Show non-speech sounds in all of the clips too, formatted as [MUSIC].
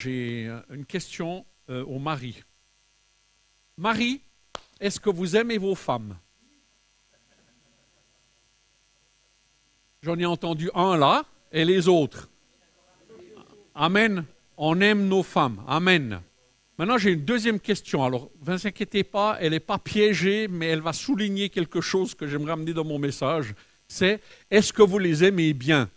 J'ai euh, une question euh, au mari. Marie, est-ce que vous aimez vos femmes? J'en ai entendu un là et les autres. Amen. On aime nos femmes. Amen. Maintenant, j'ai une deuxième question. Alors, ne vous inquiétez pas, elle n'est pas piégée, mais elle va souligner quelque chose que j'aimerais amener dans mon message. C'est est-ce que vous les aimez bien?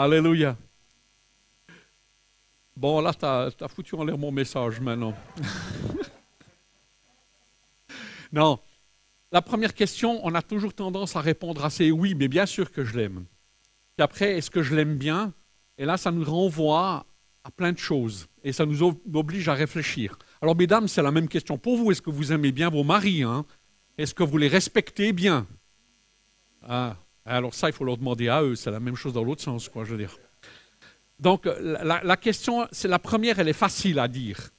Alléluia. Bon, là, tu as, foutu en l'air mon message maintenant. [LAUGHS] non. La première question, on a toujours tendance à répondre assez oui, mais bien sûr que je l'aime. Puis après, est-ce que je l'aime bien? Et là, ça nous renvoie à plein de choses. Et ça nous oblige à réfléchir. Alors, mesdames, c'est la même question pour vous. Est-ce que vous aimez bien vos maris hein? Est-ce que vous les respectez bien? Ah. Alors ça, il faut leur demander à eux. C'est la même chose dans l'autre sens, quoi, je veux dire. Donc la, question, c'est la première, elle est facile à dire.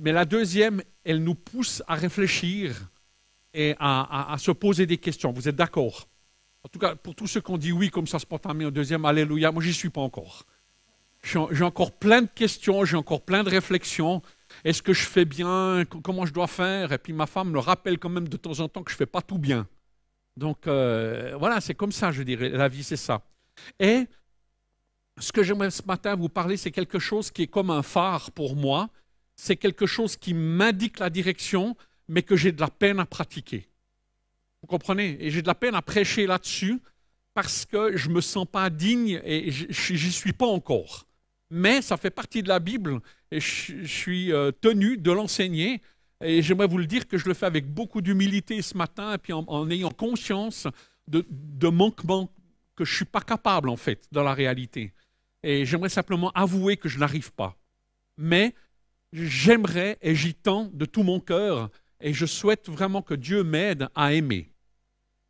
Mais la deuxième, elle nous pousse à réfléchir et à, se poser des questions. Vous êtes d'accord? En tout cas, pour tous ceux qui ont dit oui comme ça spontanément au deuxième, Alléluia, moi j'y suis pas encore. J'ai encore plein de questions, j'ai encore plein de réflexions. Est-ce que je fais bien? Comment je dois faire? Et puis ma femme me rappelle quand même de temps en temps que je ne fais pas tout bien. Donc euh, voilà, c'est comme ça, je dirais. La vie, c'est ça. Et ce que j'aimerais ce matin vous parler, c'est quelque chose qui est comme un phare pour moi. C'est quelque chose qui m'indique la direction, mais que j'ai de la peine à pratiquer. Vous comprenez? Et j'ai de la peine à prêcher là-dessus parce que je ne me sens pas digne et j'y suis pas encore. Mais ça fait partie de la Bible et je, suis euh, tenu de l'enseigner et j'aimerais vous le dire que je le fais avec beaucoup d'humilité ce matin, et puis en, ayant conscience de, de, manquements que je ne suis pas capable, en fait, dans la réalité. Et j'aimerais simplement avouer que je n'arrive pas. Mais j'aimerais, et j'y tends de tout mon cœur, et je souhaite vraiment que Dieu m'aide à aimer.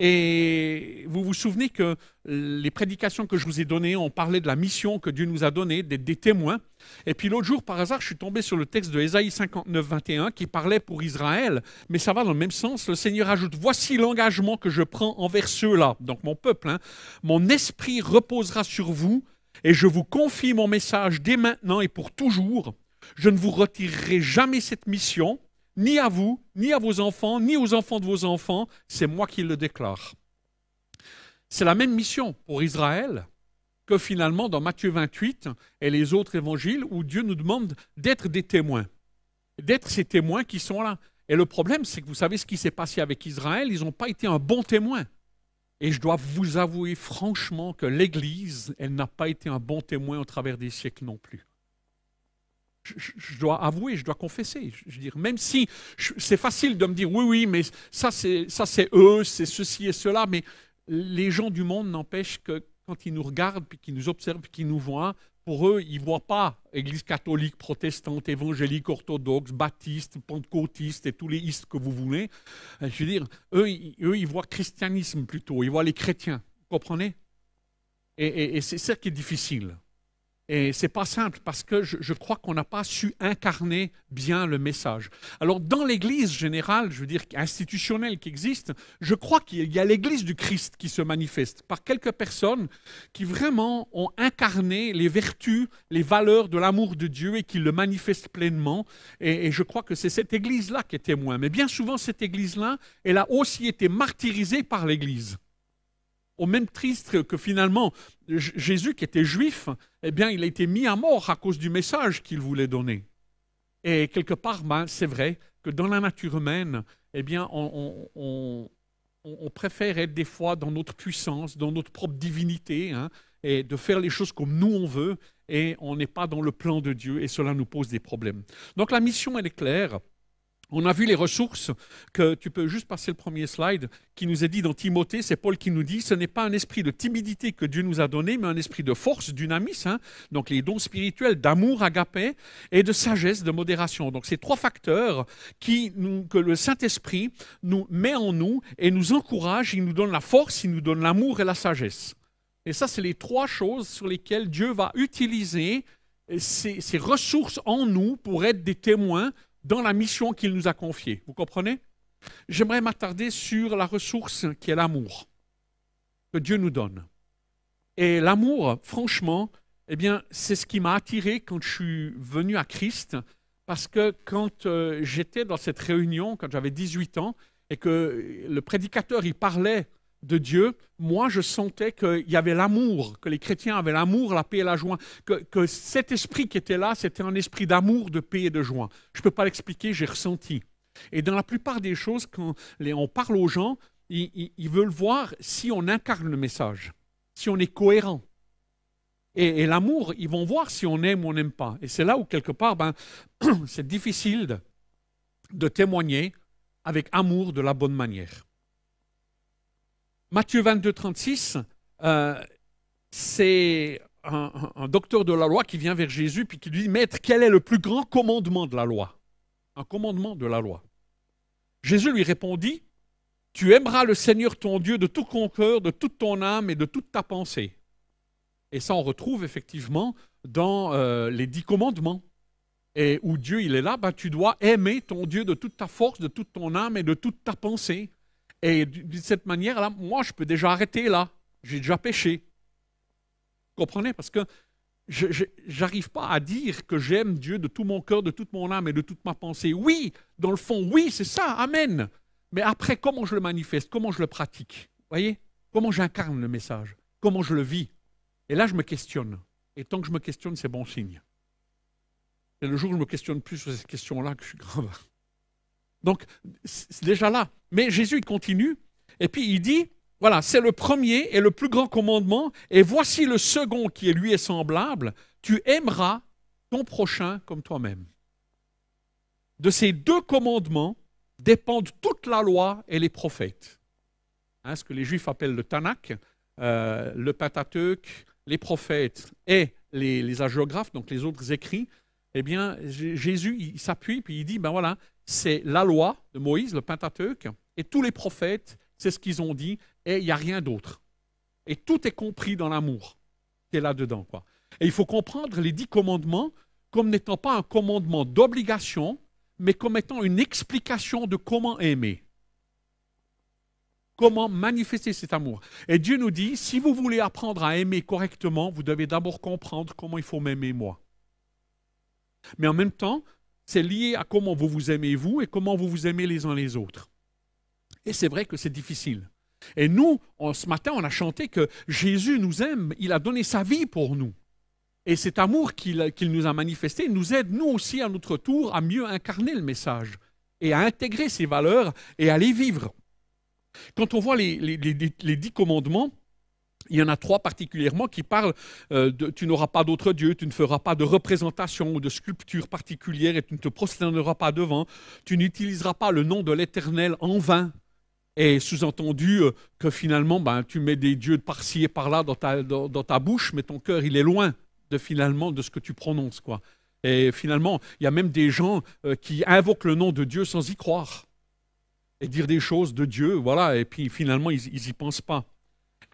Et vous vous souvenez que les prédications que je vous ai données, ont parlé de la mission que Dieu nous a donnée, d'être des témoins. Et puis l'autre jour, par hasard, je suis tombé sur le texte de Ésaïe 59, 21 qui parlait pour Israël, mais ça va dans le même sens. Le Seigneur ajoute Voici l'engagement que je prends envers ceux-là, donc mon peuple. Hein. Mon esprit reposera sur vous et je vous confie mon message dès maintenant et pour toujours. Je ne vous retirerai jamais cette mission ni à vous, ni à vos enfants, ni aux enfants de vos enfants, c'est moi qui le déclare. C'est la même mission pour Israël que finalement dans Matthieu 28 et les autres évangiles où Dieu nous demande d'être des témoins, d'être ces témoins qui sont là. Et le problème, c'est que vous savez ce qui s'est passé avec Israël, ils n'ont pas été un bon témoin. Et je dois vous avouer franchement que l'Église, elle n'a pas été un bon témoin au travers des siècles non plus je, dois avouer, je dois confesser. Je, dire, même si c'est facile de me dire oui, oui, mais ça c'est eux, c'est ceci et cela, mais les gens du monde n'empêchent que quand ils nous regardent, puis qu'ils nous observent, puis qu'ils nous voient, pour eux, ils ne voient pas Église catholique, protestante, évangélique, orthodoxe, baptiste, pentecôtiste et tous les istes que vous voulez. Euh, je dire, eux, eux, ils voient christianisme plutôt, ils voient les chrétiens. Vous comprenez? Et c'est ça qui est difficile. Et c'est pas simple parce que je, crois qu'on n'a pas su incarner bien le message. Alors, dans l'Église générale, je veux dire institutionnelle qui existe, je crois qu'il y a l'Église du Christ qui se manifeste par quelques personnes qui vraiment ont incarné les vertus, les valeurs de l'amour de Dieu et qui le manifestent pleinement. Et, et je crois que c'est cette Église-là qui est témoin. Mais bien souvent, cette Église-là, elle a aussi été martyrisée par l'Église au même triste que finalement Jésus, qui était juif, eh bien, il a été mis à mort à cause du message qu'il voulait donner. Et quelque part, ben, c'est vrai que dans la nature humaine, eh bien, on, préfère être des fois dans notre puissance, dans notre propre divinité, hein, et de faire les choses comme nous on veut, et on n'est pas dans le plan de Dieu, et cela nous pose des problèmes. Donc la mission, elle est claire. On a vu les ressources que tu peux juste passer le premier slide qui nous est dit dans Timothée, c'est Paul qui nous dit ce n'est pas un esprit de timidité que Dieu nous a donné, mais un esprit de force, dynamis, hein, donc les dons spirituels d'amour, agapé, et de sagesse, de modération. Donc ces trois facteurs qui que le Saint-Esprit nous met en nous et nous encourage, il nous donne la force, il nous donne l'amour et la sagesse. Et ça, c'est les trois choses sur lesquelles Dieu va utiliser ces ressources en nous pour être des témoins dans la mission qu'il nous a confiée. Vous comprenez? J'aimerais m'attarder sur la ressource qui est l'amour que Dieu nous donne. Et l'amour, franchement, eh bien, c'est ce qui m'a attiré quand je suis venu à Christ, parce que quand euh, j'étais dans cette réunion, quand j'avais 18 ans, et que le prédicateur, il parlait de Dieu, moi je sentais qu'il y avait l'amour, que les chrétiens avaient l'amour, la paix et la joie, que, cet esprit qui était là, c'était un esprit d'amour, de paix et de joie. Je ne peux pas l'expliquer, j'ai ressenti. Et dans la plupart des choses, quand on parle aux gens, ils, veulent voir si on incarne le message, si on est cohérent. Et, l'amour, ils vont voir si on aime ou on n'aime pas. Et c'est là où, quelque part, ben, [CLEARS THROAT] c'est difficile de témoigner avec amour de la bonne manière. Matthieu 22, 36, euh, c'est un, docteur de la loi qui vient vers Jésus puis qui lui dit Maître, quel est le plus grand commandement de la loi? Un commandement de la loi. Jésus lui répondit Tu aimeras le Seigneur ton Dieu de tout ton cœur, de toute ton âme et de toute ta pensée. Et ça, on retrouve effectivement dans euh, les dix commandements. Et où Dieu, il est là, ben, tu dois aimer ton Dieu de toute ta force, de toute ton âme et de toute ta pensée. Et de cette manière-là, moi, je peux déjà arrêter là. J'ai déjà péché. Vous comprenez? Parce que je n'arrive pas à dire que j'aime Dieu de tout mon cœur, de toute mon âme et de toute ma pensée. Oui, dans le fond, oui, c'est ça, Amen. Mais après, comment je le manifeste? Comment je le pratique? Voyez? Comment j'incarne le message? Comment je le vis? Et là, je me questionne. Et tant que je me questionne, c'est bon signe. C'est le jour où je me questionne plus sur ces questions-là que je suis grave. Donc, c'est déjà là. Mais Jésus, il continue, et puis il dit, voilà, c'est le premier et le plus grand commandement, et voici le second qui lui est semblable, tu aimeras ton prochain comme toi-même. De ces deux commandements dépendent toute la loi et les prophètes. Hein, ce que les Juifs appellent le Tanakh, euh, le Pentateuch, les prophètes et les, les agiographes, donc les autres écrits, eh bien, Jésus, il s'appuie, puis il dit, ben voilà, c'est la loi de Moïse, le Pentateuque, et tous les prophètes, c'est ce qu'ils ont dit, et il n'y a rien d'autre. Et tout est compris dans l'amour qui est là-dedans. Quoi. Et il faut comprendre les dix commandements comme n'étant pas un commandement d'obligation, mais comme étant une explication de comment aimer. Comment manifester cet amour. Et Dieu nous dit, si vous voulez apprendre à aimer correctement, vous devez d'abord comprendre comment il faut m'aimer moi. Mais en même temps, c'est lié à comment vous vous aimez vous et comment vous vous aimez les uns les autres. Et c'est vrai que c'est difficile. Et nous, ce matin, on a chanté que Jésus nous aime, il a donné sa vie pour nous. Et cet amour qu'il nous a manifesté nous aide, nous aussi, à notre tour, à mieux incarner le message et à intégrer ces valeurs et à les vivre. Quand on voit les dix commandements, il y en a trois particulièrement qui parlent euh, de tu n'auras pas d'autre Dieu, tu ne feras pas de représentation ou de sculpture particulière et tu ne te prosterneras pas devant, tu n'utiliseras pas le nom de l'Éternel en vain. Et sous-entendu euh, que finalement, ben, tu mets des dieux par-ci et par-là dans ta, dans, ta bouche, mais ton cœur, il est loin de finalement de ce que tu prononces. quoi. Et finalement, il y a même des gens euh, qui invoquent le nom de Dieu sans y croire. Et dire des choses de Dieu, voilà, et puis finalement, ils n'y pensent pas.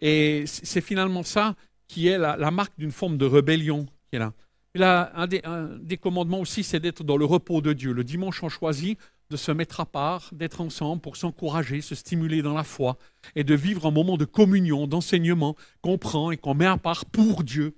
Et c'est finalement ça qui est la, marque d'une forme de rébellion qui est là. Et là, un des, commandements aussi, c'est d'être dans le repos de Dieu. Le dimanche, on choisit de se mettre à part, d'être ensemble pour s'encourager, se stimuler dans la foi et de vivre un moment de communion, d'enseignement qu'on prend et qu'on met à part pour Dieu.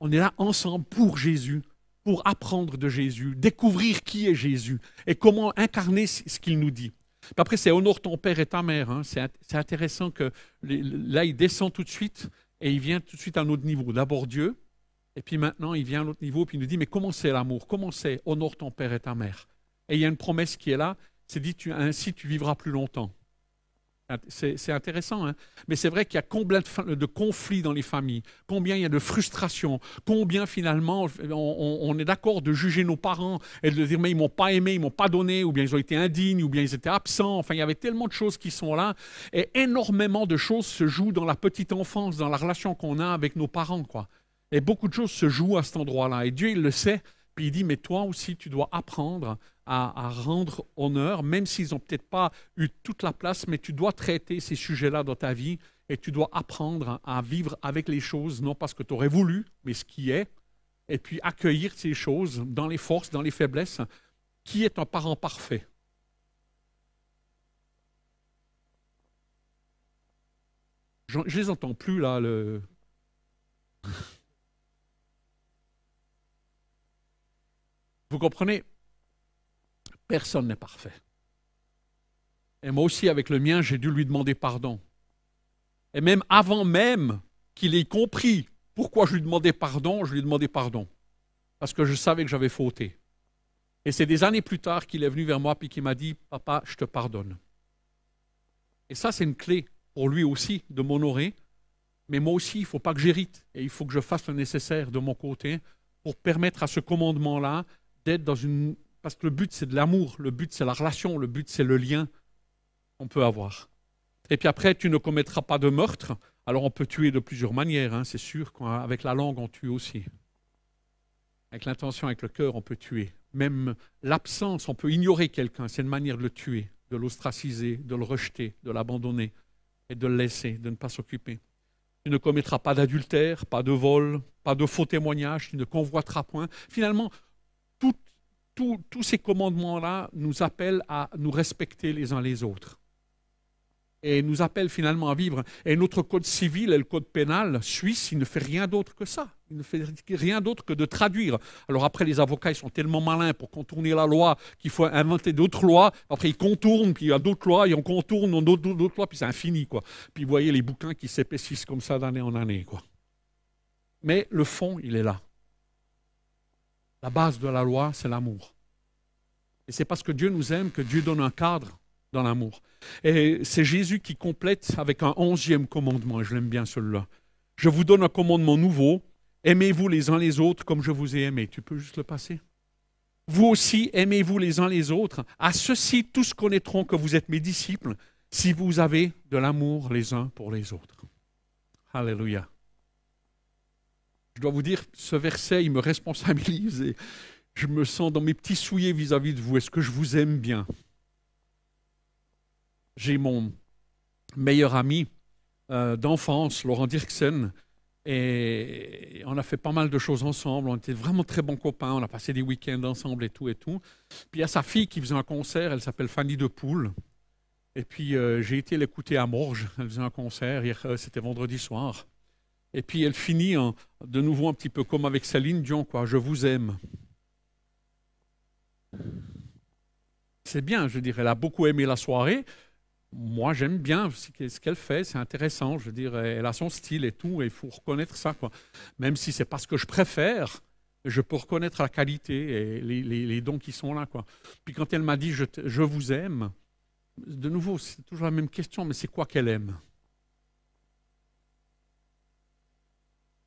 On est là ensemble pour Jésus, pour apprendre de Jésus, découvrir qui est Jésus et comment incarner ce qu'il nous dit après, c'est honore ton père et ta mère. Hein. C'est intéressant que là, il descend tout de suite et il vient tout de suite à un autre niveau. D'abord Dieu, et puis maintenant, il vient à un autre niveau, puis il nous dit, mais comment c'est l'amour? Comment c'est honore ton père et ta mère? Et il y a une promesse qui est là, c'est dit, ainsi tu vivras plus longtemps. C'est intéressant, hein. mais c'est vrai qu'il y a combien de, conflits dans les familles, combien il y a de frustrations, combien finalement on, est d'accord de juger nos parents et de dire mais ils m'ont pas aimé, ils m'ont pas donné, ou bien ils ont été indignes, ou bien ils étaient absents. Enfin, il y avait tellement de choses qui sont là, et énormément de choses se jouent dans la petite enfance, dans la relation qu'on a avec nos parents, quoi. Et beaucoup de choses se jouent à cet endroit-là, et Dieu il le sait, puis il dit mais toi aussi tu dois apprendre à, rendre honneur, même s'ils n'ont peut-être pas eu toute la place, mais tu dois traiter ces sujets-là dans ta vie et tu dois apprendre à vivre avec les choses, non parce que tu aurais voulu, mais ce qui est, et puis accueillir ces choses dans les forces, dans les faiblesses. Qui est un parent parfait? Je ne les entends plus là. Le... Vous comprenez? Personne n'est parfait. Et moi aussi, avec le mien, j'ai dû lui demander pardon. Et même avant même qu'il ait compris pourquoi je lui demandais pardon, je lui ai demandé pardon. Parce que je savais que j'avais fauté. Et c'est des années plus tard qu'il est venu vers moi et qu'il m'a dit, papa, je te pardonne. Et ça, c'est une clé pour lui aussi de m'honorer. Mais moi aussi, il ne faut pas que j'hérite. Et il faut que je fasse le nécessaire de mon côté pour permettre à ce commandement-là d'être dans une... Parce que le but, c'est de l'amour. Le but, c'est la relation. Le but, c'est le lien qu'on peut avoir. Et puis après, tu ne commettras pas de meurtre. Alors on peut tuer de plusieurs manières, hein, c'est sûr. Avec la langue, on tue aussi. Avec l'intention, avec le cœur, on peut tuer. Même l'absence, on peut ignorer quelqu'un. C'est une manière de le tuer, de l'ostraciser, de le rejeter, de l'abandonner et de le laisser, de ne pas s'occuper. Tu ne commettras pas d'adultère, pas de vol, pas de faux témoignages, tu ne convoiteras point. Finalement, tous ces commandements-là nous appellent à nous respecter les uns les autres et nous appelle finalement à vivre. Et notre code civil et le code pénal suisse, il ne fait rien d'autre que ça. Il ne fait rien d'autre que de traduire. Alors après, les avocats, ils sont tellement malins pour contourner la loi qu'il faut inventer d'autres lois. Après, ils contournent, puis il y a d'autres lois, et on contourne d'autres, lois, puis c'est infini. Quoi. Puis vous voyez les bouquins qui s'épaississent comme ça d'année en année. Quoi. Mais le fond, il est là. La base de la loi, c'est l'amour. Et c'est parce que Dieu nous aime que Dieu donne un cadre dans l'amour. Et c'est Jésus qui complète avec un onzième commandement, je l'aime bien celui-là. Je vous donne un commandement nouveau, aimez-vous les uns les autres comme je vous ai aimé. Tu peux juste le passer Vous aussi, aimez-vous les uns les autres. À ceci, tous connaîtront que vous êtes mes disciples si vous avez de l'amour les uns pour les autres. Alléluia. Je dois vous dire, ce verset, il me responsabilise et je me sens dans mes petits souliers vis-à-vis de vous. Est-ce que je vous aime bien? J'ai mon meilleur ami euh, d'enfance, Laurent Dirksen, et on a fait pas mal de choses ensemble. On était vraiment très bons copains. On a passé des week-ends ensemble et tout et tout. Puis il y a sa fille qui faisait un concert. Elle s'appelle Fanny de Poule. Et puis euh, j'ai été l'écouter à Morges. Elle faisait un concert. Euh, c'était vendredi soir. Et puis elle finit de nouveau un petit peu comme avec Céline Dion, quoi. Je vous aime. C'est bien, je dirais. Elle a beaucoup aimé la soirée moi, j'aime bien ce qu'elle fait, c'est intéressant. Je veux dire, elle a son style et tout, et il faut reconnaître ça. Quoi. Même si c'est pas ce que je préfère, je peux reconnaître la qualité et les, dons qui sont là. Quoi. Puis quand elle m'a dit je, vous aime, de nouveau, c'est toujours la même question, mais c'est quoi qu'elle aime?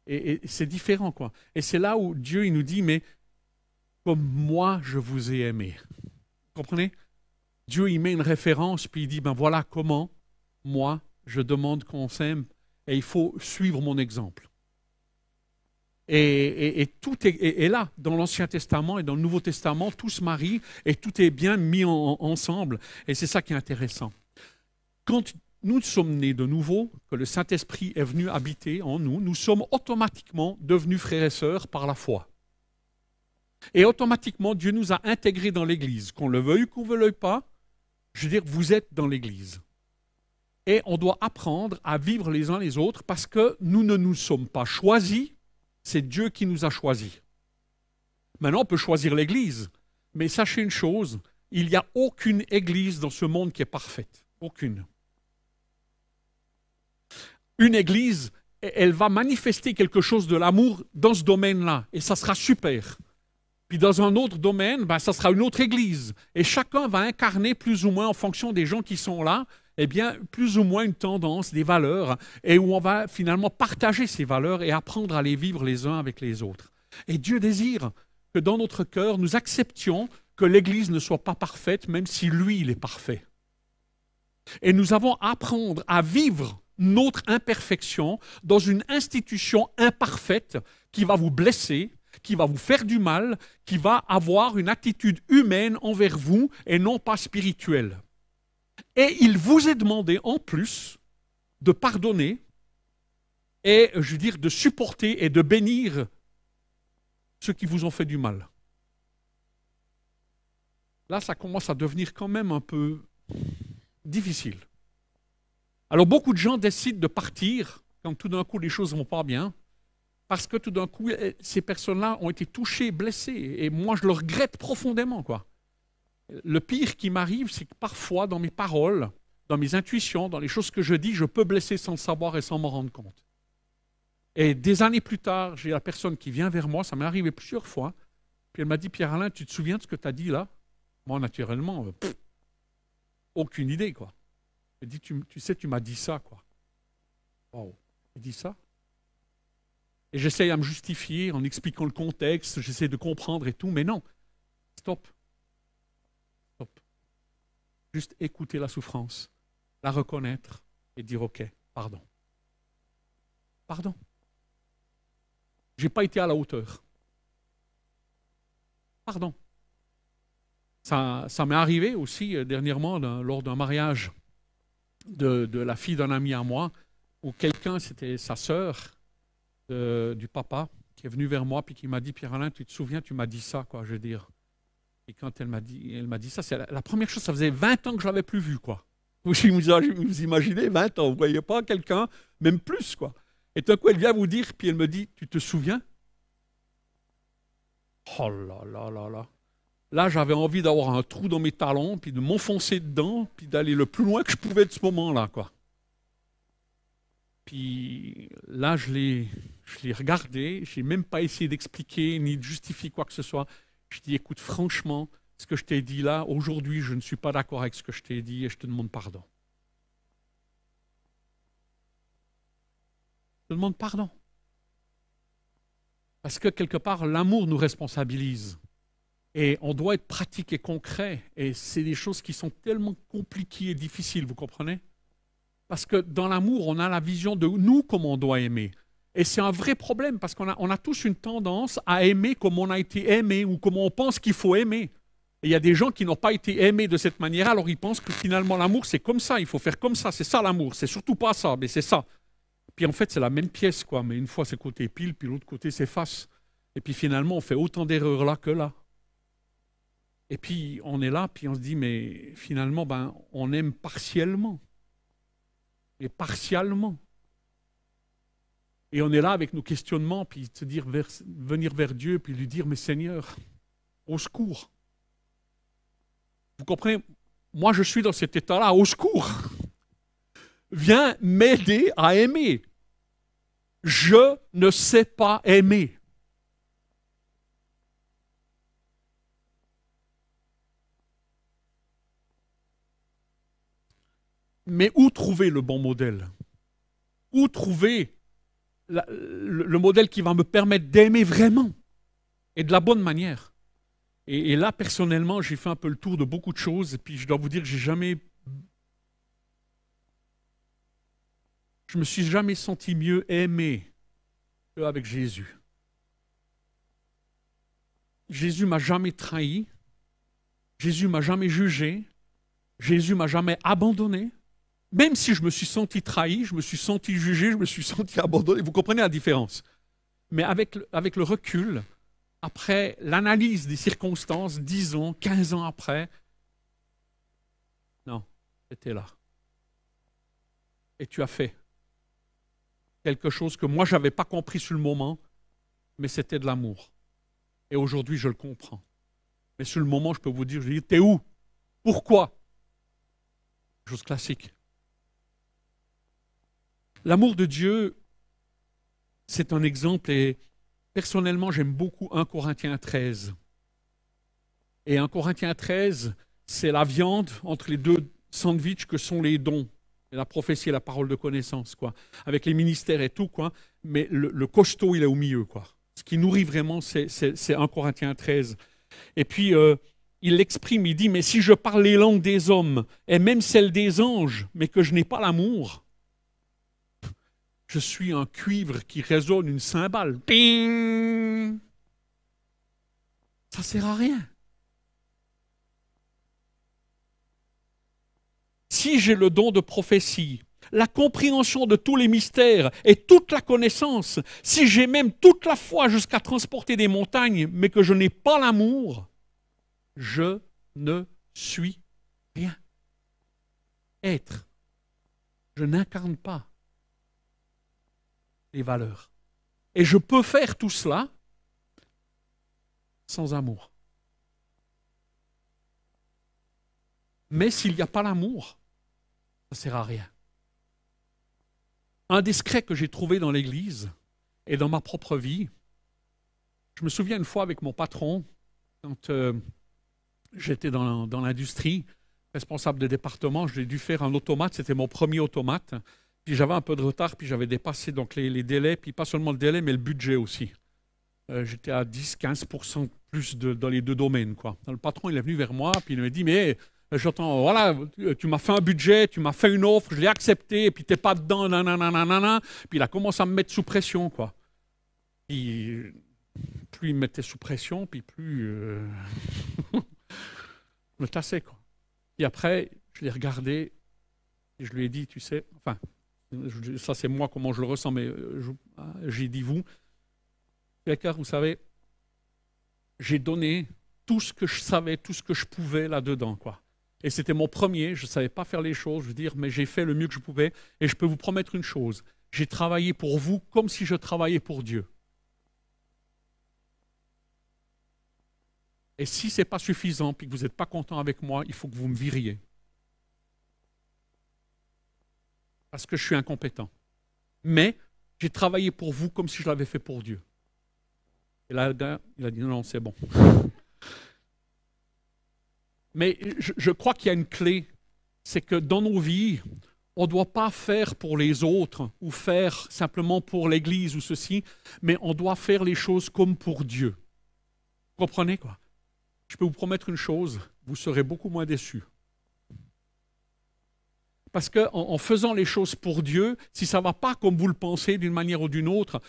Et, et c'est différent, quoi. Et c'est là où Dieu, il nous dit, mais comme moi, je vous ai aimé. Vous comprenez? Dieu y met une référence, puis il dit, ben voilà comment moi, je demande qu'on s'aime, et il faut suivre mon exemple. Et, tout est, là, dans l'Ancien Testament et dans le Nouveau Testament, tout se marie et tout est bien mis ensemble. Et c'est ça qui est intéressant. Quand nous sommes nés de nouveau, que le Saint-Esprit est venu habiter en nous, nous sommes automatiquement devenus frères et sœurs par la foi. Et automatiquement, Dieu nous a intégrés dans l'Église. Qu'on le veuille ou qu'on ne le veuille pas, je veux dire, vous êtes dans l'Église. Et on doit apprendre à vivre les uns les autres parce que nous ne nous sommes pas choisis, c'est Dieu qui nous a choisis. Maintenant, on peut choisir l'Église, mais sachez une chose, il n'y a aucune Église dans ce monde qui est parfaite. Aucune. Une Église, elle va manifester quelque chose de l'amour dans ce domaine-là, et ça sera super. Puis dans un autre domaine, ben, ça sera une autre église. Et chacun va incarner plus ou moins, en fonction des gens qui sont là, eh bien, plus ou moins une tendance, des valeurs, et où on va finalement partager ces valeurs et apprendre à les vivre les uns avec les autres. Et Dieu désire que dans notre cœur, nous acceptions que l'Église ne soit pas parfaite, même si lui, il est parfait. Et nous avons à apprendre à vivre notre imperfection dans une institution imparfaite qui va vous blesser, qui va vous faire du mal, qui va avoir une attitude humaine envers vous et non pas spirituelle. Et il vous est demandé en plus de pardonner et, je veux dire, de supporter et de bénir ceux qui vous ont fait du mal. Là, ça commence à devenir quand même un peu difficile. Alors beaucoup de gens décident de partir quand tout d'un coup les choses ne vont pas bien, parce que tout d'un coup, eh, ces personnes-là ont été touchées, blessées, et moi je le regrette profondément. quoi. Le pire qui m'arrive, c'est que parfois, dans mes paroles, dans mes intuitions, dans les choses que je dis, je peux blesser sans le savoir et sans m'en rendre compte. Et des années plus tard, j'ai la personne qui vient vers moi, ça m'est arrivé plusieurs fois, puis elle m'a dit, Pierre-Alain, tu te souviens de ce que tu as dit là? Moi, naturellement, euh, aucune idée, quoi. Elle dit, tu, sais, tu m'as dit ça, quoi. Wow, il dit ça Et j'essaye à me justifier en expliquant le contexte, j'essaie de comprendre et tout, mais non. Stop. Stop. Juste écouter la souffrance, la reconnaître et dire, OK, pardon. Pardon. Je n'ai pas été à la hauteur. Pardon. Ça, ça m'est arrivé aussi euh, dernièrement lors d'un mariage de, la fille d'un ami à moi, où quelqu'un, c'était sa sœur du papa, qui est venu vers moi puis qui m'a dit Pierre-Alain, tu te souviens, tu m'as dit ça, quoi, je veux dire. Et quand elle m'a dit, elle m'a dit ça, c'est la, première chose, ça faisait 20 ans que je l'avais plus vu, quoi. [LAUGHS] Vous, vous imaginez 20 ans, vous ne voyez pas quelqu'un, même plus, quoi. Et à coup, elle vient vous dire, puis elle me dit, tu te souviens? Oh là là là là. Là, j'avais envie d'avoir un trou dans mes talons, puis de m'enfoncer dedans, puis d'aller le plus loin que je pouvais de ce moment-là, quoi. Puis là, je l'ai, je l'ai regardé, je n'ai même pas essayé d'expliquer ni de justifier quoi que ce soit. Je dis, écoute, franchement, ce que je t'ai dit là, aujourd'hui, je ne suis pas d'accord avec ce que je t'ai dit et je te demande pardon. Je te demande pardon. Parce que quelque part, l'amour nous responsabilise. Et on doit être pratique et concret. Et c'est des choses qui sont tellement compliquées et difficiles, vous comprenez? Parce que dans l'amour, on a la vision de nous comme on doit aimer. Et c'est un vrai problème parce qu'on a, on a tous une tendance à aimer comme on a été aimé ou comme on pense qu'il faut aimer. Et il y a des gens qui n'ont pas été aimés de cette manière, alors ils pensent que finalement l'amour c'est comme ça, il faut faire comme ça, c'est ça l'amour, c'est surtout pas ça, mais c'est ça. Puis en fait, c'est la même pièce, quoi. Mais une fois, c'est côté pile, puis l'autre côté, c'est face. Et puis finalement, on fait autant d'erreurs là que là. Et puis on est là, puis on se dit, mais finalement, ben, on aime partiellement. Et partiellement. Et on est là avec nos questionnements, puis se dire, venir vers Dieu, puis lui dire, mais Seigneur, au secours. Vous comprenez? Moi, je suis dans cet état-là, au secours viens m'aider à aimer. Je ne sais pas aimer. Mais où trouver le bon modèle? Où trouver le, modèle qui va me permettre d'aimer vraiment et de la bonne manière? Et, là, personnellement, j'ai fait un peu le tour de beaucoup de choses et puis je dois vous dire que j'ai jamais Je me suis jamais senti mieux aimé qu'avec Jésus. Jésus m'a jamais trahi. Jésus m'a jamais jugé. Jésus m'a jamais abandonné. Même si je me suis senti trahi, je me suis senti jugé, je me suis senti abandonné. Vous comprenez la différence Mais avec le, avec le recul, après l'analyse des circonstances, 10 ans, 15 ans après, non, c'était là. Et tu as fait quelque chose que moi, je n'avais pas compris sur le moment, mais c'était de l'amour. Et aujourd'hui, je le comprends. Mais sur le moment, je peux vous dire, je dis, t'es où? Pourquoi Chose classique. L'amour de Dieu, c'est un exemple et personnellement, j'aime beaucoup 1 Corinthiens 13. Et 1 Corinthiens 13, c'est la viande entre les deux sandwichs que sont les dons la prophétie et la parole de connaissance, quoi, avec les ministères et tout, quoi. Mais le, costaud, il est au milieu, quoi. Ce qui nourrit vraiment, c'est 1 Corinthiens 13. Et puis, euh, il l'exprime, il dit, mais si je parle les langues des hommes, et même celles des anges, mais que je n'ai pas l'amour, je suis un cuivre qui résonne une cymbale. Ping Ça sert à rien. si j'ai le don de prophétie, la compréhension de tous les mystères et toute la connaissance, si j'ai même toute la foi jusqu'à transporter des montagnes, mais que je n'ai pas l'amour, je ne suis rien. Être je n'incarne pas les valeurs. Et je peux faire tout cela sans amour. Mais s'il n'y a pas l'amour, ça ne sert à rien. Un des secrets que j'ai trouvé dans l'Église et dans ma propre vie, je me souviens une fois avec mon patron, quand euh, j'étais dans, l'industrie, responsable de département, j'ai dû faire un automate, c'était mon premier automate. Puis j'avais un peu de retard, puis j'avais dépassé donc les, délais, puis pas seulement le délai, mais le budget aussi. Euh, j'étais à 10-15% plus dans les deux domaines. Quoi. le patron, il est venu vers moi, puis il m'a dit, mais euh, j'entends, voilà, tu m'as fait un budget, tu m'as fait une offre, je l'ai accepté, et puis t'es pas dedans, nanana. Puis il a commencé à me mettre sous pression, quoi. Puis plus il me mettait sous pression, puis plus euh, [LAUGHS] je me tassais, quoi. Et après, je l'ai regardé et je lui ai dit, tu sais, enfin, ça c'est moi comment je le ressens, mais euh, ah, j'ai dit vous, quelqu'un, vous savez, j'ai donné tout ce que je savais, tout ce que je pouvais là-dedans, quoi. Et c'était mon premier, je ne savais pas faire les choses, je veux dire, mais j'ai fait le mieux que je pouvais. Et je peux vous promettre une chose, j'ai travaillé pour vous comme si je travaillais pour Dieu. Et si ce n'est pas suffisant, puis que vous n'êtes pas content avec moi, il faut que vous me viriez. Parce que je suis incompétent. Mais j'ai travaillé pour vous comme si je l'avais fait pour Dieu. Et là, il a dit non, c'est bon. [LAUGHS] Mais je, crois qu'il y a une clé, c'est que dans nos vies, on ne doit pas faire pour les autres ou faire simplement pour l'Église ou ceci, mais on doit faire les choses comme pour Dieu. Vous comprenez quoi? Je peux vous promettre une chose, vous serez beaucoup moins déçus. Parce qu'en en faisant les choses pour Dieu, si ça ne va pas comme vous le pensez d'une manière ou d'une autre,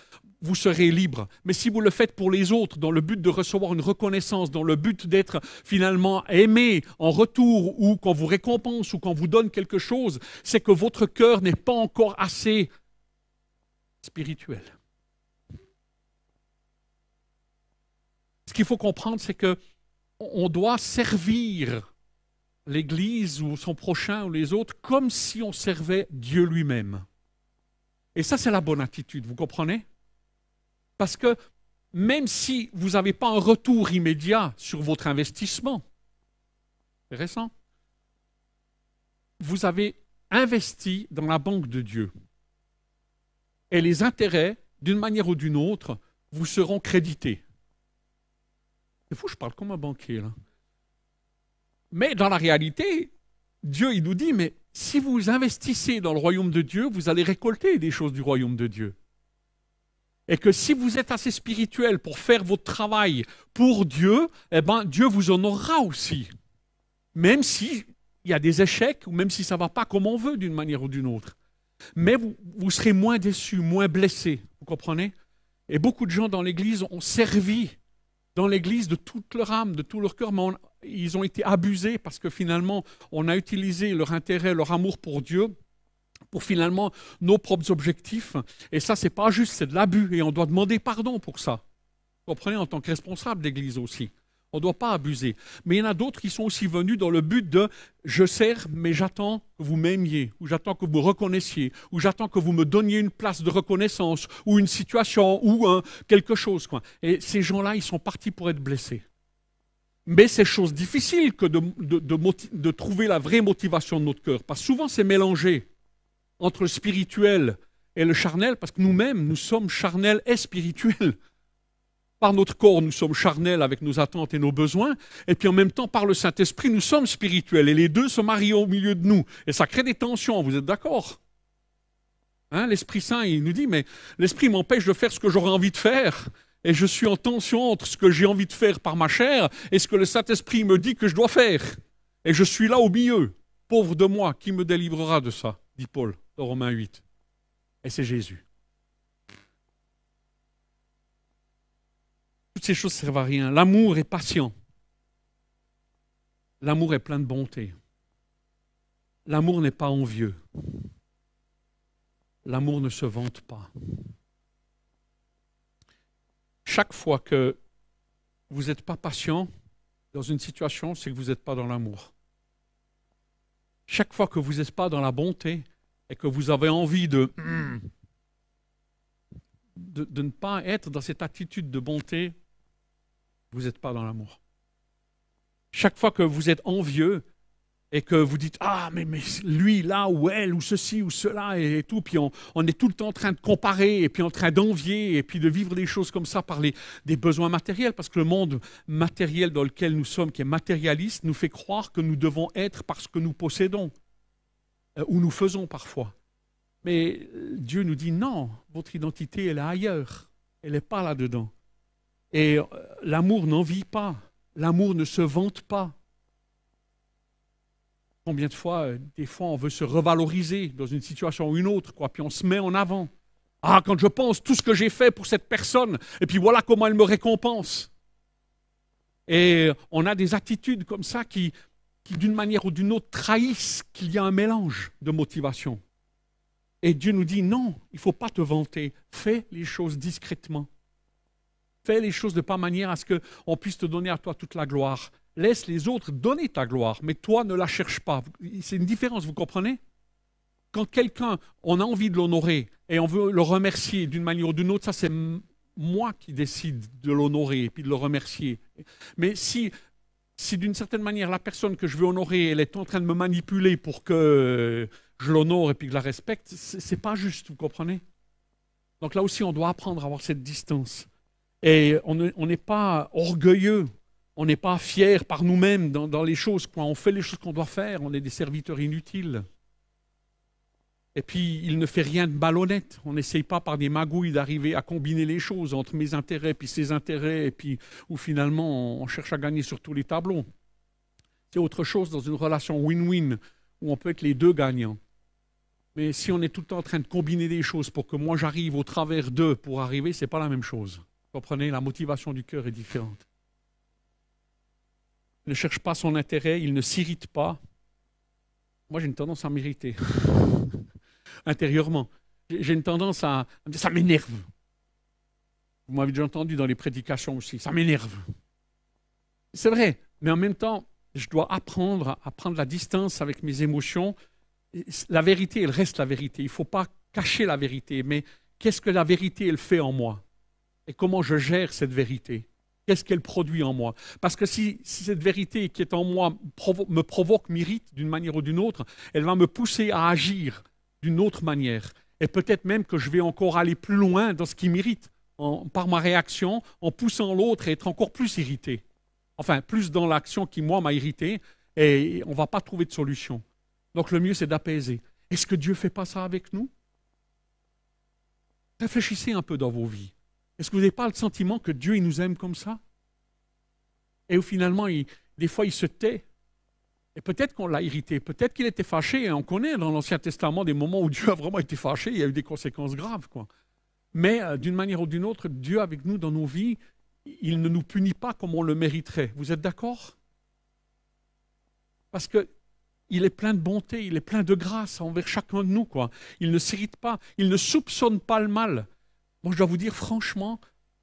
vous serez libre. Mais si vous le faites pour les autres, dans le but de recevoir une reconnaissance, dans le but d'être finalement aimé en retour, ou qu'on vous récompense, ou qu'on vous donne quelque chose, c'est que votre cœur n'est pas encore assez spirituel. Ce qu'il faut comprendre, c'est que on doit servir l'Église ou son prochain ou les autres comme si on servait Dieu lui-même. Et ça, c'est la bonne attitude, vous comprenez? Parce que même si vous n'avez pas un retour immédiat sur votre investissement, intéressant, vous avez investi dans la banque de Dieu. Et les intérêts, d'une manière ou d'une autre, vous seront crédités. C'est fou, je parle comme un banquier là. Mais dans la réalité, Dieu, nous dit, mais si vous investissez dans le royaume de Dieu, vous allez récolter des choses du royaume de Dieu. Et que si vous êtes assez spirituel pour faire votre travail pour Dieu, eh ben, Dieu vous aura aussi. Même s'il y a des échecs, ou même si ça ne va pas comme on veut d'une manière ou d'une autre. Mais vous serez moins déçus, moins blessés. Vous comprenez? Et beaucoup de gens dans l'Église ont servi dans l'Église de toute leur âme, de tout leur cœur, mais ils ont été abusés parce que finalement, on a utilisé leur intérêt, leur amour pour Dieu pour finalement nos propres objectifs. Et ça, c'est pas juste, c'est de l'abus et on doit demander pardon pour ça. Vous comprenez, en tant que responsable d'Église aussi. On ne doit pas abuser. Mais il y en a d'autres qui sont aussi venus dans le but de je sers, mais j'attends que vous m'aimiez, ou j'attends que vous me reconnaissiez, ou j'attends que vous me donniez une place de reconnaissance, ou une situation, ou quelque chose. Quoi. Et ces gens-là, ils sont partis pour être blessés. Mais c'est chose difficile que de, de, trouver la vraie motivation de notre cœur. Parce que souvent, c'est mélangé entre le spirituel et le charnel, parce que nous-mêmes, nous sommes charnels et spirituels. Par notre corps, nous sommes charnels avec nos attentes et nos besoins, et puis en même temps, par le Saint-Esprit, nous sommes spirituels, et les deux se marient au milieu de nous. Et ça crée des tensions, vous êtes d'accord? Hein, L'Esprit Saint, il nous dit, mais l'Esprit m'empêche de faire ce que j'aurais envie de faire, et je suis en tension entre ce que j'ai envie de faire par ma chair et ce que le Saint-Esprit me dit que je dois faire. Et je suis là au milieu. Pauvre de moi, qui me délivrera de ça? dit Paul dans Romains 8. Et c'est Jésus. Toutes ces choses ne servent à rien. L'amour est patient. L'amour est plein de bonté. L'amour n'est pas envieux. L'amour ne se vante pas. Chaque fois que vous n'êtes pas patient dans une situation, c'est que vous n'êtes pas dans l'amour. Chaque fois que vous n'êtes pas dans la bonté et que vous avez envie de, de, ne pas être dans cette attitude de bonté, vous n'êtes pas dans l'amour. Chaque fois que vous êtes envieux et que vous dites Ah, mais, mais lui, là, ou elle, ou ceci, ou cela, et, tout, puis on, est tout le temps en train de comparer, et puis en train d'envier, et puis de vivre des choses comme ça par les, des besoins matériels, parce que le monde matériel dans lequel nous sommes, qui est matérialiste, nous fait croire que nous devons être parce que nous possédons, euh, ou nous faisons parfois. Mais euh, Dieu nous dit non, votre identité, elle est ailleurs. Elle n'est pas là-dedans. Et euh, l'amour n'en vit pas. L'amour ne se vante pas. Combien de fois, euh, des fois, on veut se revaloriser dans une situation ou une autre, quoi, puis on se met en avant. Ah, quand je pense tout ce que j'ai fait pour cette personne, et puis voilà comment elle me récompense. Et on a des attitudes comme ça qui, qui d'une manière ou d'une autre, trahissent qu'il y a un mélange de motivation. Et Dieu nous dit, non, il ne faut pas te vanter, fais les choses discrètement. Fais les choses de pas manière à ce qu'on puisse te donner à toi toute la gloire. Laisse les autres donner ta gloire, mais toi ne la cherche pas. C'est une différence, vous comprenez? Quand quelqu'un, on a envie de l'honorer et on veut le remercier d'une manière ou d'une autre, ça c'est moi qui décide de l'honorer et puis de le remercier. Mais si, si d'une certaine manière la personne que je veux honorer, elle est en train de me manipuler pour que je l'honore et puis que je la respecte, c'est pas juste, vous comprenez? Donc là aussi, on doit apprendre à avoir cette distance. Et on n'est pas orgueilleux, on n'est pas fier par nous-mêmes dans, les choses. Quand on fait les choses qu'on doit faire, on est des serviteurs inutiles. Et puis, il ne fait rien de malhonnête. On n'essaye pas par des magouilles d'arriver à combiner les choses entre mes intérêts et ses intérêts, puis où finalement on cherche à gagner sur tous les tableaux. C'est autre chose dans une relation win-win où on peut être les deux gagnants. Mais si on est tout le temps en train de combiner des choses pour que moi j'arrive au travers d'eux pour arriver, ce n'est pas la même chose. Comprenez La motivation du cœur est différente. Il ne cherche pas son intérêt, il ne s'irrite pas. Moi j'ai une tendance à m'irriter [LAUGHS] intérieurement. J'ai une tendance à, me dire ça m'énerve. Vous m'avez déjà entendu dans les prédications aussi, ça m'énerve. C'est vrai, mais en même temps, je dois apprendre à prendre la distance avec mes émotions la vérité, elle reste la vérité. Il ne faut pas cacher la vérité, mais qu'est-ce que la vérité, elle fait en moi? Et comment je gère cette vérité? Qu'est-ce qu'elle produit en moi? Parce que si, cette vérité qui est en moi me provoque, m'irrite d'une manière ou d'une autre, elle va me pousser à agir d'une autre manière. Et peut-être même que je vais encore aller plus loin dans ce qui m'irrite, par ma réaction, en poussant l'autre à être encore plus irrité. Enfin, plus dans l'action qui, moi, m'a irrité, et on ne va pas trouver de solution. Donc le mieux, c'est d'apaiser. Est-ce que Dieu ne fait pas ça avec nous? Réfléchissez un peu dans vos vies. Est-ce que vous n'avez pas le sentiment que Dieu il nous aime comme ça? Et où finalement, des fois, il se tait. Et peut-être qu'on l'a irrité, peut-être qu'il était fâché. Et on connaît dans l'Ancien Testament des moments où Dieu a vraiment été fâché, il y a eu des conséquences graves. Quoi. Mais euh, d'une manière ou d'une autre, Dieu avec nous dans nos vies, il ne nous punit pas comme on le mériterait. Vous êtes d'accord? Parce que il est plein de bonté, il est plein de grâce envers chacun de nous. Quoi. Il ne s'irrite pas, il ne soupçonne pas le mal. Moi, je dois vous dire franchement,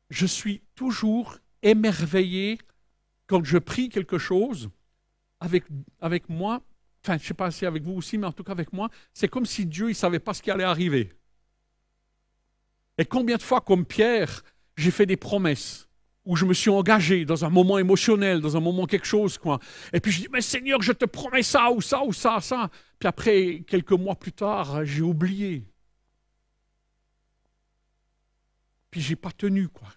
je suis toujours émerveillé quand je prie quelque chose avec, avec moi. Enfin, je ne sais pas si avec vous aussi, mais en tout cas avec moi, c'est comme si Dieu ne savait pas ce qui allait arriver. Et combien de fois, comme Pierre, j'ai fait des promesses où je me suis engagé dans un moment émotionnel, dans un moment quelque chose, quoi. Et puis je dis, mais Seigneur, je te promets ça, ou ça, ou ça, ça. Puis après, quelques mois plus tard, j'ai oublié. Puis j'ai pas tenu, quoi.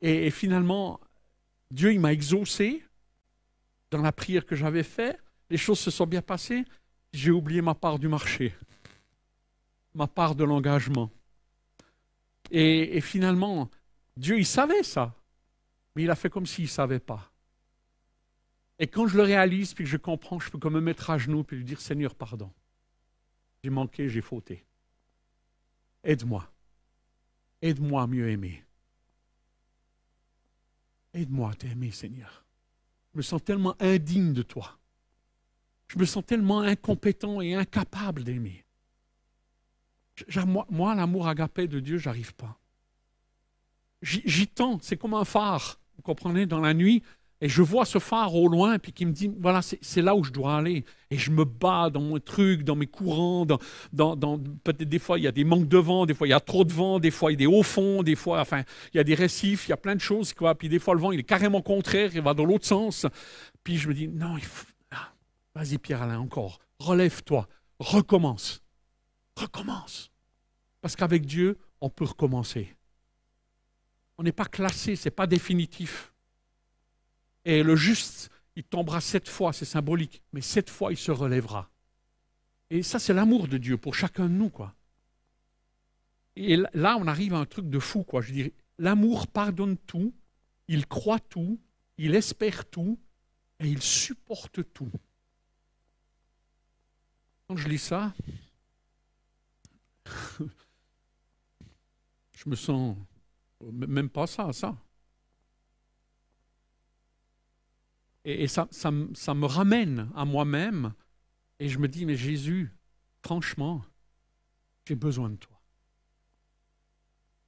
Et, finalement, Dieu, il m'a exaucé dans la prière que j'avais faite. Les choses se sont bien passées. J'ai oublié ma part du marché, ma part de l'engagement. Et, finalement, Dieu, il savait ça, mais il a fait comme s'il ne savait pas. Et quand je le réalise, puis que je comprends, je peux comme me mettre à genoux, puis lui dire, Seigneur, pardon. J'ai manqué, j'ai fauté. Aide-moi. Aide-moi à mieux aimer. Aide-moi à t'aimer, Seigneur. Je me sens tellement indigne de toi. Je me sens tellement incompétent et incapable d'aimer. Moi, l'amour agapé de Dieu, j'arrive pas j'y tends, c'est comme un phare, vous comprenez, dans la nuit. Et je vois ce phare au loin, puis qui me dit, voilà, c'est là où je dois aller. Et je me bats dans mon truc, dans mes courants, dans, peut-être des fois il y a des manques de vent, des fois il y a trop de vent, des fois il y a des hauts fonds, des fois, enfin, il y a des récifs, il y a plein de choses, quoi. Puis des fois le vent, il est carrément contraire, il va dans l'autre sens. Puis je me dis, non, faut... Ah, vas-y Pierre-Alain, encore, relève-toi, recommence, recommence. Parce qu'avec Dieu, on peut recommencer. On n'est pas classé, ce n'est pas définitif. Et le juste, il tombera sept fois, c'est symbolique, mais sept fois il se relèvera. Et ça, c'est l'amour de Dieu pour chacun de nous, quoi. Et là, on arrive à un truc de fou, quoi. Je l'amour pardonne tout, il croit tout, il espère tout, et il supporte tout. Quand je lis ça, [LAUGHS] je me sens même pas ça, ça. Et, ça, ça, me ramène à moi-même. Et je me dis, mais Jésus, franchement, j'ai besoin de toi.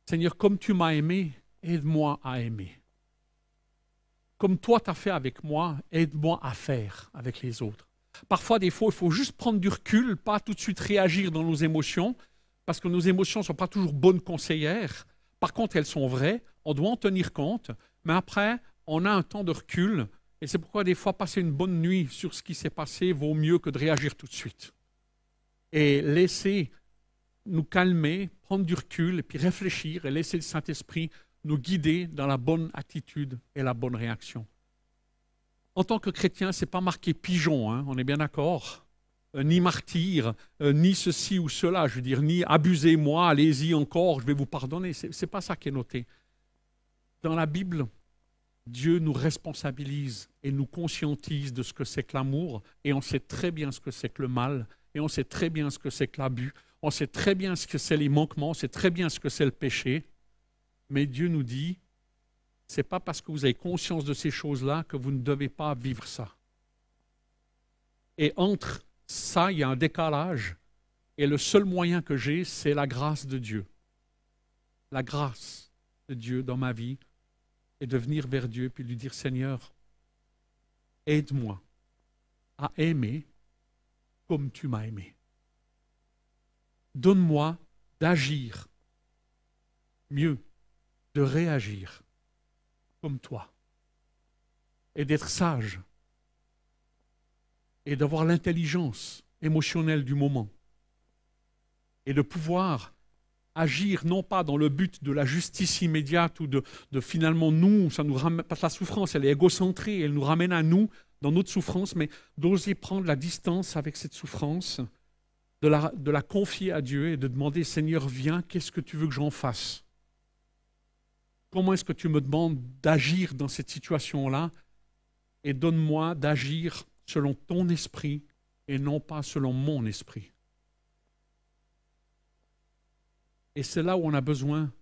Seigneur, comme tu m'as aimé, aide-moi à aimer. Comme toi t'as fait avec moi, aide-moi à faire avec les autres. Parfois, des fois, il faut juste prendre du recul, pas tout de suite réagir dans nos émotions, parce que nos émotions ne sont pas toujours bonnes conseillères. Par contre, elles sont vraies, on doit en tenir compte, mais après, on a un temps de recul et c'est pourquoi des fois passer une bonne nuit sur ce qui s'est passé vaut mieux que de réagir tout de suite. Et laisser nous calmer, prendre du recul, et puis réfléchir et laisser le Saint-Esprit nous guider dans la bonne attitude et la bonne réaction. En tant que chrétien, ce n'est pas marqué pigeon, hein, on est bien d'accord euh, Ni martyr, euh, ni ceci ou cela, je veux dire, ni abusez-moi, allez-y encore, je vais vous pardonner. Ce n'est pas ça qui est noté. Dans la Bible, Dieu nous responsabilise et nous conscientise de ce que c'est que l'amour, et on sait très bien ce que c'est que le mal, et on sait très bien ce que c'est que l'abus, on sait très bien ce que c'est les manquements, on sait très bien ce que c'est le péché, mais Dieu nous dit, c'est pas parce que vous avez conscience de ces choses-là que vous ne devez pas vivre ça. Et entre ça, il y a un décalage, et le seul moyen que j'ai, c'est la grâce de Dieu. La grâce de Dieu dans ma vie, et de venir vers Dieu puis lui dire Seigneur, aide-moi à aimer comme tu m'as aimé. Donne-moi d'agir mieux, de réagir comme toi et d'être sage et d'avoir l'intelligence émotionnelle du moment et de pouvoir agir non pas dans le but de la justice immédiate ou de, finalement nous, ça nous ramène, parce la souffrance, elle est égocentrée, elle nous ramène à nous dans notre souffrance, mais d'oser prendre la distance avec cette souffrance, de la, de la confier à Dieu et de demander, Seigneur, viens, qu'est-ce que tu veux que j'en fasse? Comment est-ce que tu me demandes d'agir dans cette situation-là? Et donne-moi d'agir selon ton esprit et non pas selon mon esprit. Et c'est là où on a besoin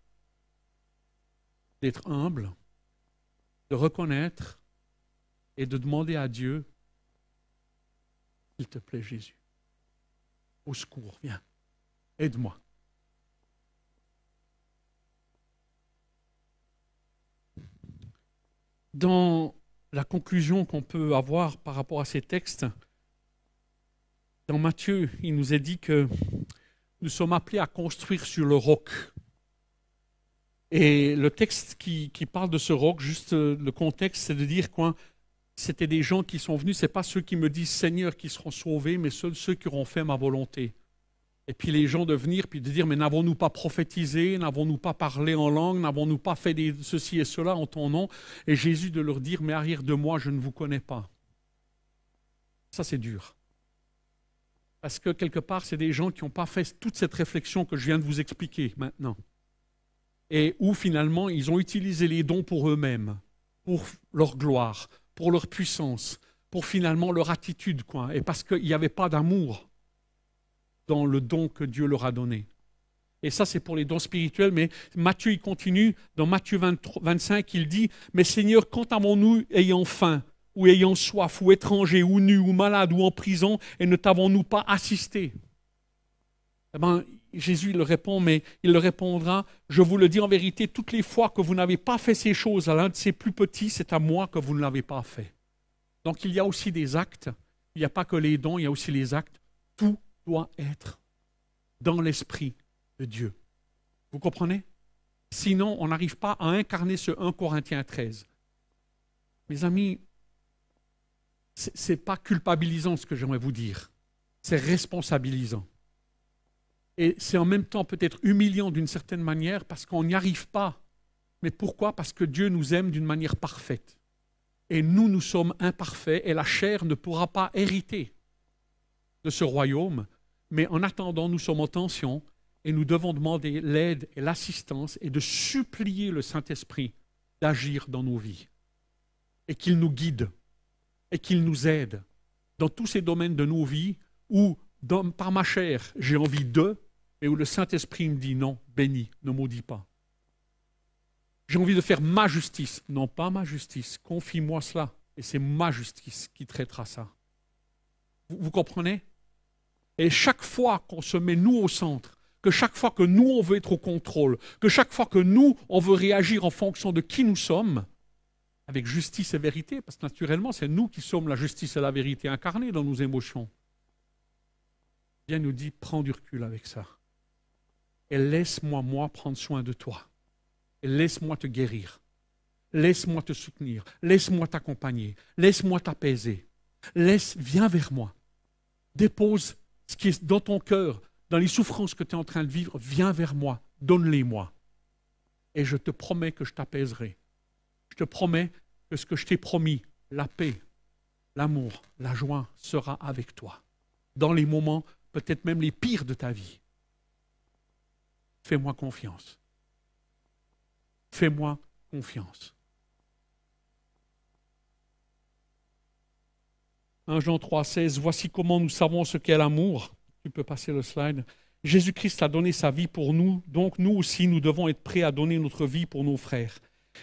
d'être humble, de reconnaître et de demander à Dieu, s'il te plaît Jésus, au secours, viens, aide-moi. Dans la conclusion qu'on peut avoir par rapport à ces textes, dans Matthieu, il nous est dit que nous sommes appelés à construire sur le roc. Et le texte qui, parle de ce roc, juste euh, le contexte, c'est de dire quoi? C'était des gens qui sont venus, ce n'est pas ceux qui me disent Seigneur qui seront sauvés, mais seuls ceux qui auront fait ma volonté. Et puis les gens de venir, puis de dire, mais n'avons-nous pas prophétisé, n'avons-nous pas parlé en langue, n'avons-nous pas fait ceci et cela en ton nom? Et Jésus de leur dire, mais arrière de moi, je ne vous connais pas. Ça, c'est dur. Parce que quelque part, c'est des gens qui n'ont pas fait toute cette réflexion que je viens de vous expliquer maintenant. Et où finalement, ils ont utilisé les dons pour eux-mêmes, pour leur gloire, pour leur puissance, pour finalement leur attitude. Quoi. Et parce qu'il n'y avait pas d'amour dans le don que Dieu leur a donné. Et ça, c'est pour les dons spirituels. Mais Matthieu, il continue. Dans Matthieu 25, il dit, Mais Seigneur, quand avons-nous ayant faim ou ayant soif, ou étranger, ou nu, ou malade, ou en prison, et ne t'avons-nous pas assisté? Eh ben, Jésus il le répond, mais il le répondra, je vous le dis en vérité, toutes les fois que vous n'avez pas fait ces choses à l'un de ces plus petits, c'est à moi que vous ne l'avez pas fait. Donc il y a aussi des actes, il n'y a pas que les dons, il y a aussi les actes. Tout doit être dans l'esprit de Dieu. Vous comprenez? Sinon, on n'arrive pas à incarner ce 1 Corinthiens 13. Mes amis, ce n'est pas culpabilisant ce que j'aimerais vous dire, c'est responsabilisant. Et c'est en même temps peut-être humiliant d'une certaine manière parce qu'on n'y arrive pas. Mais pourquoi? Parce que Dieu nous aime d'une manière parfaite. Et nous, nous sommes imparfaits et la chair ne pourra pas hériter de ce royaume. Mais en attendant, nous sommes en tension et nous devons demander l'aide et l'assistance et de supplier le Saint-Esprit d'agir dans nos vies et qu'il nous guide et qu'il nous aide dans tous ces domaines de nos vies où, par ma chair, j'ai envie d'eux et où le Saint-Esprit me dit non, béni, ne maudis pas. J'ai envie de faire ma justice, non pas ma justice, confie-moi cela et c'est ma justice qui traitera ça. vous comprenez? Et chaque fois qu'on se met nous au centre, que chaque fois que nous, on veut être au contrôle, que chaque fois que nous, on veut réagir en fonction de qui nous sommes, avec justice et vérité, parce que naturellement, c'est nous qui sommes la justice et la vérité incarnées dans nos émotions. Bien nous dit, prends du recul avec ça. Et laisse-moi, moi, prendre soin de toi. Laisse-moi te guérir. Laisse-moi te soutenir. Laisse-moi t'accompagner. Laisse-moi t'apaiser. Laisse, viens vers moi. Dépose ce qui est dans ton cœur, dans les souffrances que tu es en train de vivre, viens vers moi, donne-les-moi. Et je te promets que je t'apaiserai. Je te promets que ce que je t'ai promis, la paix, l'amour, la joie sera avec toi. Dans les moments peut-être même les pires de ta vie. Fais-moi confiance. Fais-moi confiance. 1 Jean 3, 16, voici comment nous savons ce qu'est l'amour. Tu peux passer le slide. Jésus-Christ a donné sa vie pour nous, donc nous aussi, nous devons être prêts à donner notre vie pour nos frères.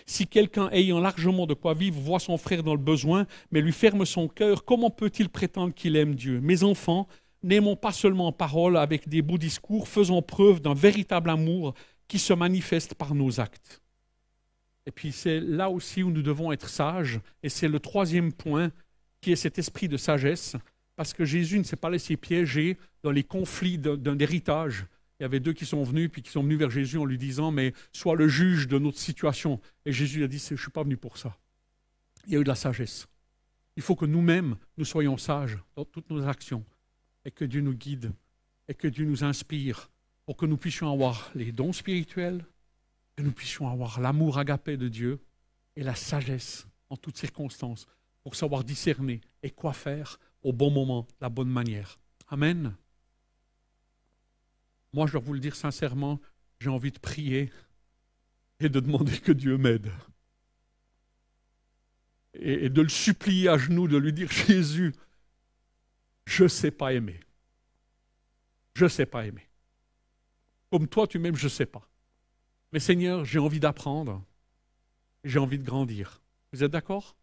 Si quelqu'un ayant largement de quoi vivre voit son frère dans le besoin, mais lui ferme son cœur, comment peut-il prétendre qu'il aime Dieu? Mes enfants, n'aimons pas seulement en parole avec des beaux discours, faisons preuve d'un véritable amour qui se manifeste par nos actes. Et puis c'est là aussi où nous devons être sages, et c'est le troisième point qui est cet esprit de sagesse, parce que Jésus ne s'est pas laissé piéger dans les conflits d'un héritage. Il y avait deux qui sont venus, puis qui sont venus vers Jésus en lui disant, mais sois le juge de notre situation. Et Jésus a dit, je ne suis pas venu pour ça. Il y a eu de la sagesse. Il faut que nous-mêmes, nous soyons sages dans toutes nos actions, et que Dieu nous guide, et que Dieu nous inspire, pour que nous puissions avoir les dons spirituels, que nous puissions avoir l'amour agapé de Dieu, et la sagesse en toutes circonstances, pour savoir discerner et quoi faire au bon moment, la bonne manière. Amen. Moi, je dois vous le dire sincèrement, j'ai envie de prier et de demander que Dieu m'aide. Et, de le supplier à genoux, de lui dire, Jésus, je ne sais pas aimer. Je ne sais pas aimer. Comme toi, tu m'aimes, je ne sais pas. Mais Seigneur, j'ai envie d'apprendre. J'ai envie de grandir. Vous êtes d'accord?